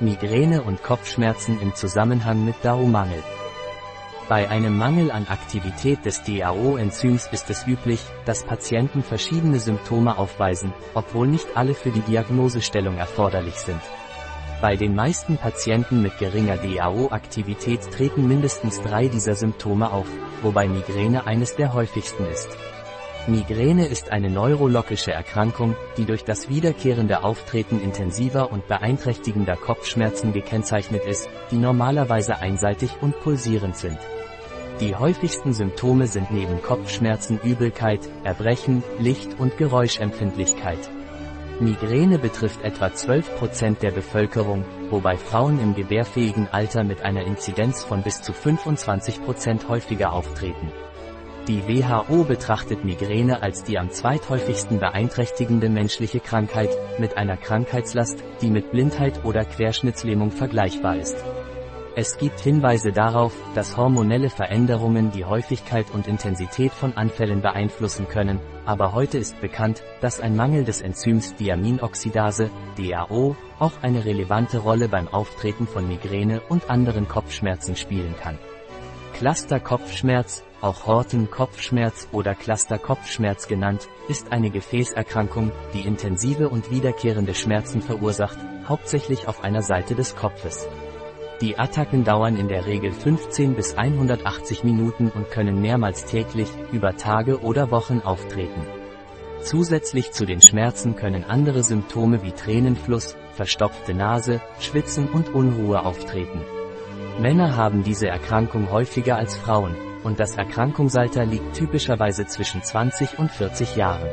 Migräne und Kopfschmerzen im Zusammenhang mit DAO-Mangel. Bei einem Mangel an Aktivität des DAO-Enzyms ist es üblich, dass Patienten verschiedene Symptome aufweisen, obwohl nicht alle für die Diagnosestellung erforderlich sind. Bei den meisten Patienten mit geringer DAO-Aktivität treten mindestens drei dieser Symptome auf, wobei Migräne eines der häufigsten ist. Migräne ist eine neurologische Erkrankung, die durch das wiederkehrende Auftreten intensiver und beeinträchtigender Kopfschmerzen gekennzeichnet ist, die normalerweise einseitig und pulsierend sind. Die häufigsten Symptome sind neben Kopfschmerzen Übelkeit, Erbrechen, Licht- und Geräuschempfindlichkeit. Migräne betrifft etwa 12% der Bevölkerung, wobei Frauen im gebärfähigen Alter mit einer Inzidenz von bis zu 25% häufiger auftreten. Die WHO betrachtet Migräne als die am zweithäufigsten beeinträchtigende menschliche Krankheit, mit einer Krankheitslast, die mit Blindheit oder Querschnittslähmung vergleichbar ist. Es gibt Hinweise darauf, dass hormonelle Veränderungen die Häufigkeit und Intensität von Anfällen beeinflussen können, aber heute ist bekannt, dass ein Mangel des Enzyms Diaminoxidase, DAO, auch eine relevante Rolle beim Auftreten von Migräne und anderen Kopfschmerzen spielen kann. Cluster-Kopfschmerz, auch Horten-Kopfschmerz oder Cluster-Kopfschmerz genannt, ist eine Gefäßerkrankung, die intensive und wiederkehrende Schmerzen verursacht, hauptsächlich auf einer Seite des Kopfes. Die Attacken dauern in der Regel 15 bis 180 Minuten und können mehrmals täglich, über Tage oder Wochen auftreten. Zusätzlich zu den Schmerzen können andere Symptome wie Tränenfluss, verstopfte Nase, Schwitzen und Unruhe auftreten. Männer haben diese Erkrankung häufiger als Frauen, und das Erkrankungsalter liegt typischerweise zwischen 20 und 40 Jahren.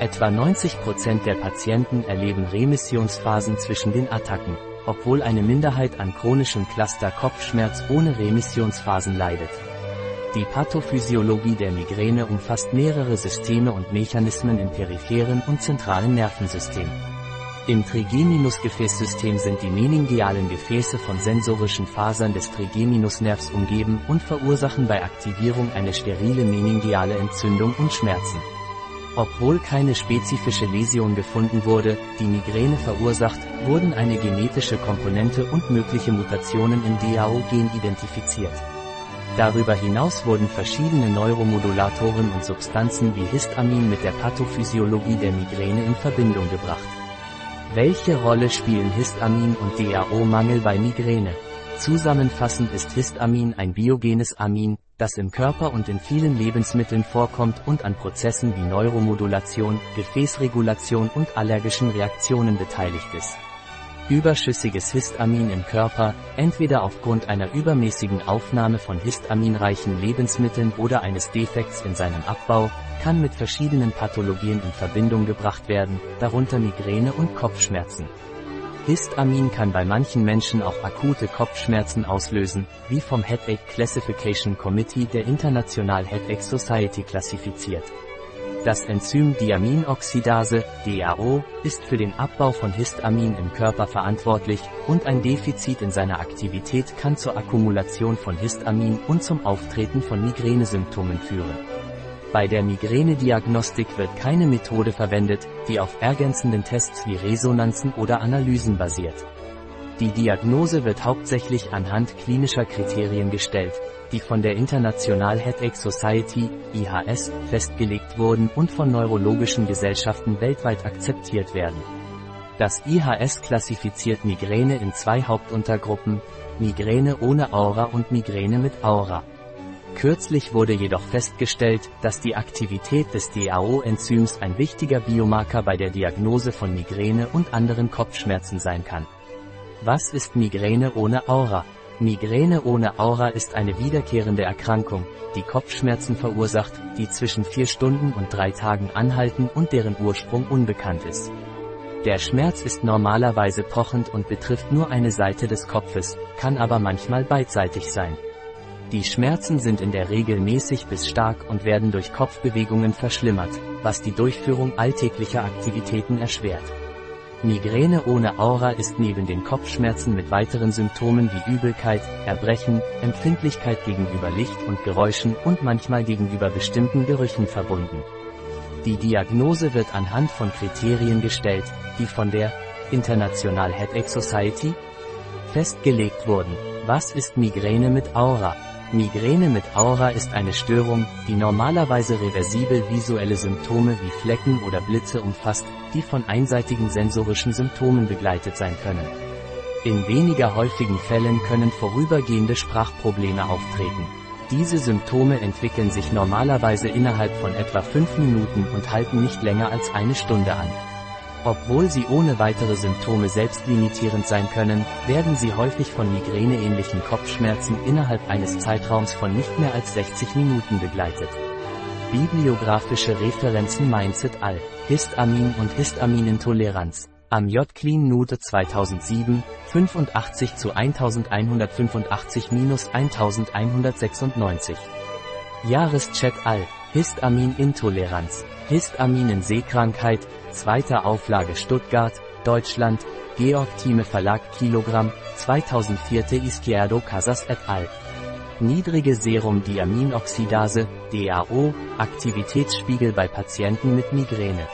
Etwa 90% der Patienten erleben Remissionsphasen zwischen den Attacken, obwohl eine Minderheit an chronischem Cluster-Kopfschmerz ohne Remissionsphasen leidet. Die Pathophysiologie der Migräne umfasst mehrere Systeme und Mechanismen im peripheren und zentralen Nervensystem. Im Trigeminusgefäßsystem sind die meningealen Gefäße von sensorischen Fasern des Trigeminusnervs umgeben und verursachen bei Aktivierung eine sterile meningeale Entzündung und Schmerzen. Obwohl keine spezifische Läsion gefunden wurde, die Migräne verursacht, wurden eine genetische Komponente und mögliche Mutationen im DAO-Gen identifiziert. Darüber hinaus wurden verschiedene Neuromodulatoren und Substanzen wie Histamin mit der Pathophysiologie der Migräne in Verbindung gebracht. Welche Rolle spielen Histamin und DAO-Mangel bei Migräne? Zusammenfassend ist Histamin ein biogenes Amin, das im Körper und in vielen Lebensmitteln vorkommt und an Prozessen wie Neuromodulation, Gefäßregulation und allergischen Reaktionen beteiligt ist. Überschüssiges Histamin im Körper, entweder aufgrund einer übermäßigen Aufnahme von histaminreichen Lebensmitteln oder eines Defekts in seinem Abbau, kann mit verschiedenen Pathologien in Verbindung gebracht werden, darunter Migräne und Kopfschmerzen. Histamin kann bei manchen Menschen auch akute Kopfschmerzen auslösen, wie vom Headache Classification Committee der International Headache Society klassifiziert. Das Enzym Diaminoxidase, DAO, ist für den Abbau von Histamin im Körper verantwortlich, und ein Defizit in seiner Aktivität kann zur Akkumulation von Histamin und zum Auftreten von Migränesymptomen führen. Bei der Migränediagnostik wird keine Methode verwendet, die auf ergänzenden Tests wie Resonanzen oder Analysen basiert. Die Diagnose wird hauptsächlich anhand klinischer Kriterien gestellt, die von der International Headache Society, IHS, festgelegt wurden und von neurologischen Gesellschaften weltweit akzeptiert werden. Das IHS klassifiziert Migräne in zwei Hauptuntergruppen, Migräne ohne Aura und Migräne mit Aura. Kürzlich wurde jedoch festgestellt, dass die Aktivität des DAO-Enzyms ein wichtiger Biomarker bei der Diagnose von Migräne und anderen Kopfschmerzen sein kann. Was ist Migräne ohne Aura? Migräne ohne Aura ist eine wiederkehrende Erkrankung, die Kopfschmerzen verursacht, die zwischen vier Stunden und drei Tagen anhalten und deren Ursprung unbekannt ist. Der Schmerz ist normalerweise pochend und betrifft nur eine Seite des Kopfes, kann aber manchmal beidseitig sein. Die Schmerzen sind in der Regel mäßig bis stark und werden durch Kopfbewegungen verschlimmert, was die Durchführung alltäglicher Aktivitäten erschwert. Migräne ohne Aura ist neben den Kopfschmerzen mit weiteren Symptomen wie Übelkeit, Erbrechen, Empfindlichkeit gegenüber Licht und Geräuschen und manchmal gegenüber bestimmten Gerüchen verbunden. Die Diagnose wird anhand von Kriterien gestellt, die von der International Headache Society, festgelegt wurden. Was ist Migräne mit Aura? Migräne mit Aura ist eine Störung, die normalerweise reversibel visuelle Symptome wie Flecken oder Blitze umfasst, die von einseitigen sensorischen Symptomen begleitet sein können. In weniger häufigen Fällen können vorübergehende Sprachprobleme auftreten. Diese Symptome entwickeln sich normalerweise innerhalb von etwa fünf Minuten und halten nicht länger als eine Stunde an. Obwohl sie ohne weitere Symptome selbstlimitierend sein können, werden sie häufig von migräneähnlichen Kopfschmerzen innerhalb eines Zeitraums von nicht mehr als 60 Minuten begleitet. Bibliografische Referenzen Mindset al. Histamin und Histaminintoleranz. Am J-Clean Note 2007, 85 zu 1185-1196. Jahreschat al. Histaminintoleranz. Histaminenseekrankheit, zweite Auflage Stuttgart, Deutschland, Georg Thieme Verlag Kilogramm, 2004 Izquierdo Casas et al. Niedrige Serumdiaminoxidase, DAO, Aktivitätsspiegel bei Patienten mit Migräne.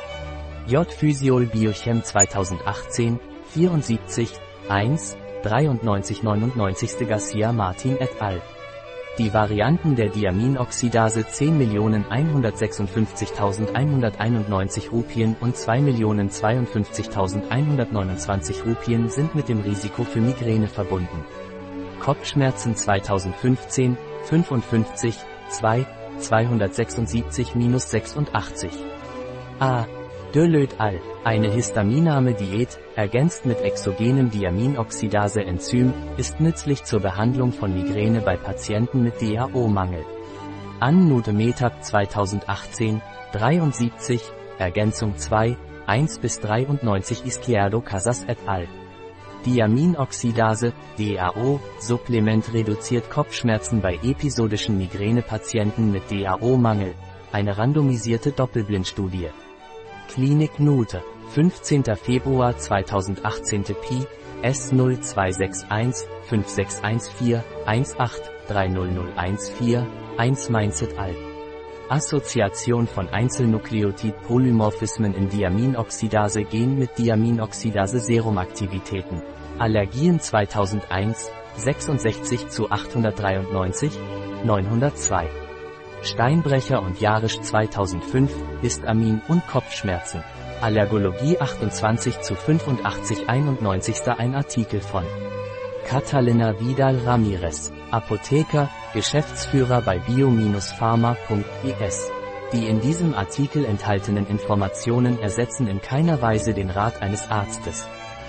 J-Physiol Biochem 2018, 74, 1, 9399 Garcia Martin et al. Die Varianten der Diaminoxidase 10.156.191 Rupien und 2.052.129 Rupien sind mit dem Risiko für Migräne verbunden. Kopfschmerzen 2015, 55, 2, 276-86. A. Dölöd al. Eine histaminarme Diät, ergänzt mit exogenem Diaminoxidase-Enzym, ist nützlich zur Behandlung von Migräne bei Patienten mit DAO-Mangel. An Nutemetab 2018, 73, Ergänzung 2, 1 bis 93 Izquierdo Casas et al. Diaminoxidase, DAO, Supplement reduziert Kopfschmerzen bei episodischen Migränepatienten mit DAO-Mangel. Eine randomisierte Doppelblindstudie. Klinik Nute, 15. Februar 2018 Pi, S0261 5614 18 1 Mindset Al. Assoziation von Einzelnukleotid-Polymorphismen in Diaminoxidase Gen mit Diaminoxidase-Serumaktivitäten. Allergien 2001, 66 zu 893, 902. Steinbrecher und Jarisch 2005, Histamin und Kopfschmerzen. Allergologie 28 zu 85 91. Ein Artikel von Catalina Vidal Ramirez, Apotheker, Geschäftsführer bei bio-pharma.es. Die in diesem Artikel enthaltenen Informationen ersetzen in keiner Weise den Rat eines Arztes.